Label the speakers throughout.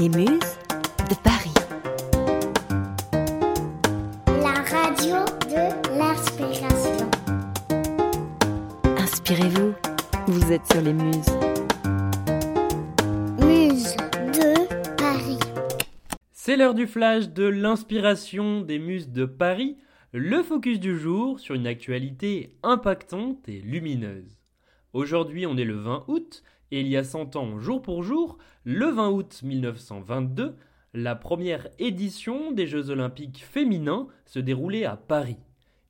Speaker 1: Les Muses de Paris.
Speaker 2: La radio de l'inspiration.
Speaker 1: Inspirez-vous, vous êtes sur les Muses.
Speaker 2: Muse de Paris.
Speaker 3: C'est l'heure du flash de l'inspiration des muses de Paris, le focus du jour sur une actualité impactante et lumineuse. Aujourd'hui, on est le 20 août, et il y a 100 ans, jour pour jour, le 20 août 1922, la première édition des Jeux olympiques féminins se déroulait à Paris.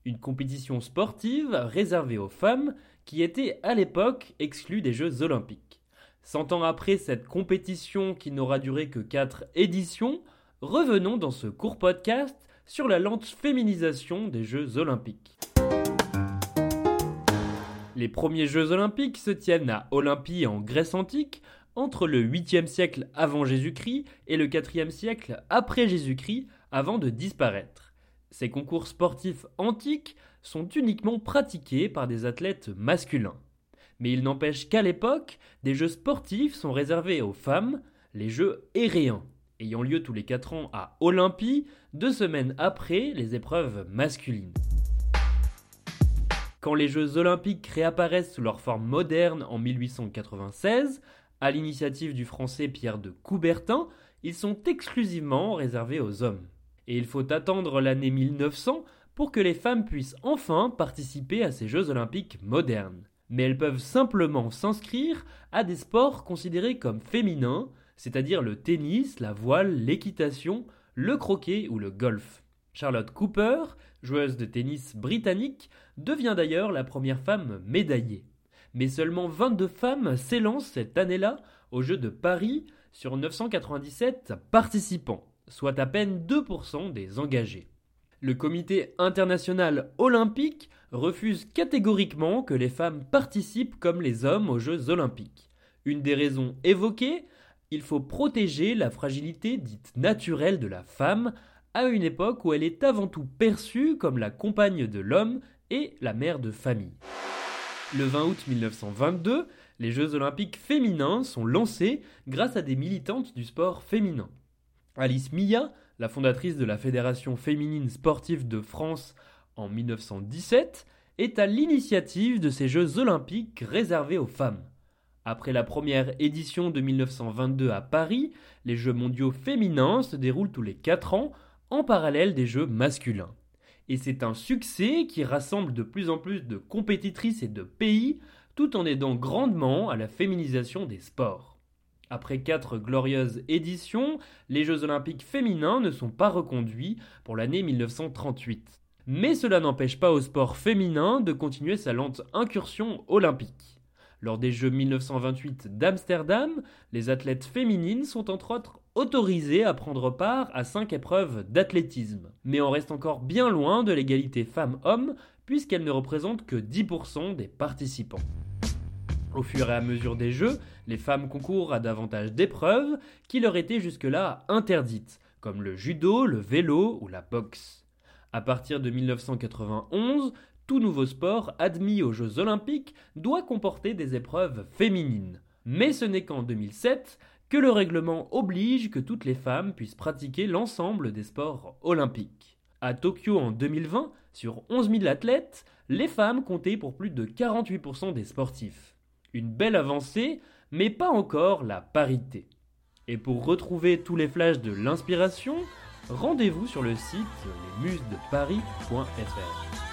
Speaker 3: Une compétition sportive réservée aux femmes qui était à l'époque exclue des Jeux olympiques. 100 ans après cette compétition qui n'aura duré que 4 éditions, revenons dans ce court podcast sur la lente féminisation des Jeux olympiques. Les premiers Jeux olympiques se tiennent à Olympie en Grèce antique, entre le 8e siècle avant Jésus-Christ et le 4e siècle après Jésus-Christ, avant de disparaître. Ces concours sportifs antiques sont uniquement pratiqués par des athlètes masculins. Mais il n'empêche qu'à l'époque, des jeux sportifs sont réservés aux femmes, les jeux aériens, ayant lieu tous les 4 ans à Olympie, deux semaines après les épreuves masculines. Quand les Jeux olympiques réapparaissent sous leur forme moderne en 1896, à l'initiative du français Pierre de Coubertin, ils sont exclusivement réservés aux hommes. Et il faut attendre l'année 1900 pour que les femmes puissent enfin participer à ces Jeux olympiques modernes. Mais elles peuvent simplement s'inscrire à des sports considérés comme féminins, c'est-à-dire le tennis, la voile, l'équitation, le croquet ou le golf. Charlotte Cooper, joueuse de tennis britannique, devient d'ailleurs la première femme médaillée. Mais seulement 22 femmes s'élancent cette année-là aux Jeux de Paris sur 997 participants, soit à peine 2% des engagés. Le comité international olympique refuse catégoriquement que les femmes participent comme les hommes aux Jeux olympiques. Une des raisons évoquées, il faut protéger la fragilité dite naturelle de la femme à une époque où elle est avant tout perçue comme la compagne de l'homme et la mère de famille. Le 20 août 1922, les Jeux olympiques féminins sont lancés grâce à des militantes du sport féminin. Alice Milla, la fondatrice de la Fédération féminine sportive de France en 1917, est à l'initiative de ces Jeux olympiques réservés aux femmes. Après la première édition de 1922 à Paris, les Jeux mondiaux féminins se déroulent tous les 4 ans en parallèle des Jeux masculins. Et c'est un succès qui rassemble de plus en plus de compétitrices et de pays tout en aidant grandement à la féminisation des sports. Après quatre glorieuses éditions, les Jeux olympiques féminins ne sont pas reconduits pour l'année 1938. Mais cela n'empêche pas au sport féminin de continuer sa lente incursion olympique. Lors des Jeux 1928 d'Amsterdam, les athlètes féminines sont entre autres autorisées à prendre part à cinq épreuves d'athlétisme. Mais on reste encore bien loin de l'égalité femmes-hommes puisqu'elles ne représentent que 10% des participants. Au fur et à mesure des Jeux, les femmes concourent à davantage d'épreuves qui leur étaient jusque-là interdites, comme le judo, le vélo ou la boxe. À partir de 1991, tout nouveau sport admis aux Jeux olympiques doit comporter des épreuves féminines. Mais ce n'est qu'en 2007 que le règlement oblige que toutes les femmes puissent pratiquer l'ensemble des sports olympiques. À Tokyo en 2020, sur 11 000 athlètes, les femmes comptaient pour plus de 48% des sportifs. Une belle avancée, mais pas encore la parité. Et pour retrouver tous les flashs de l'inspiration, rendez-vous sur le site lesmusesdeparis.fr.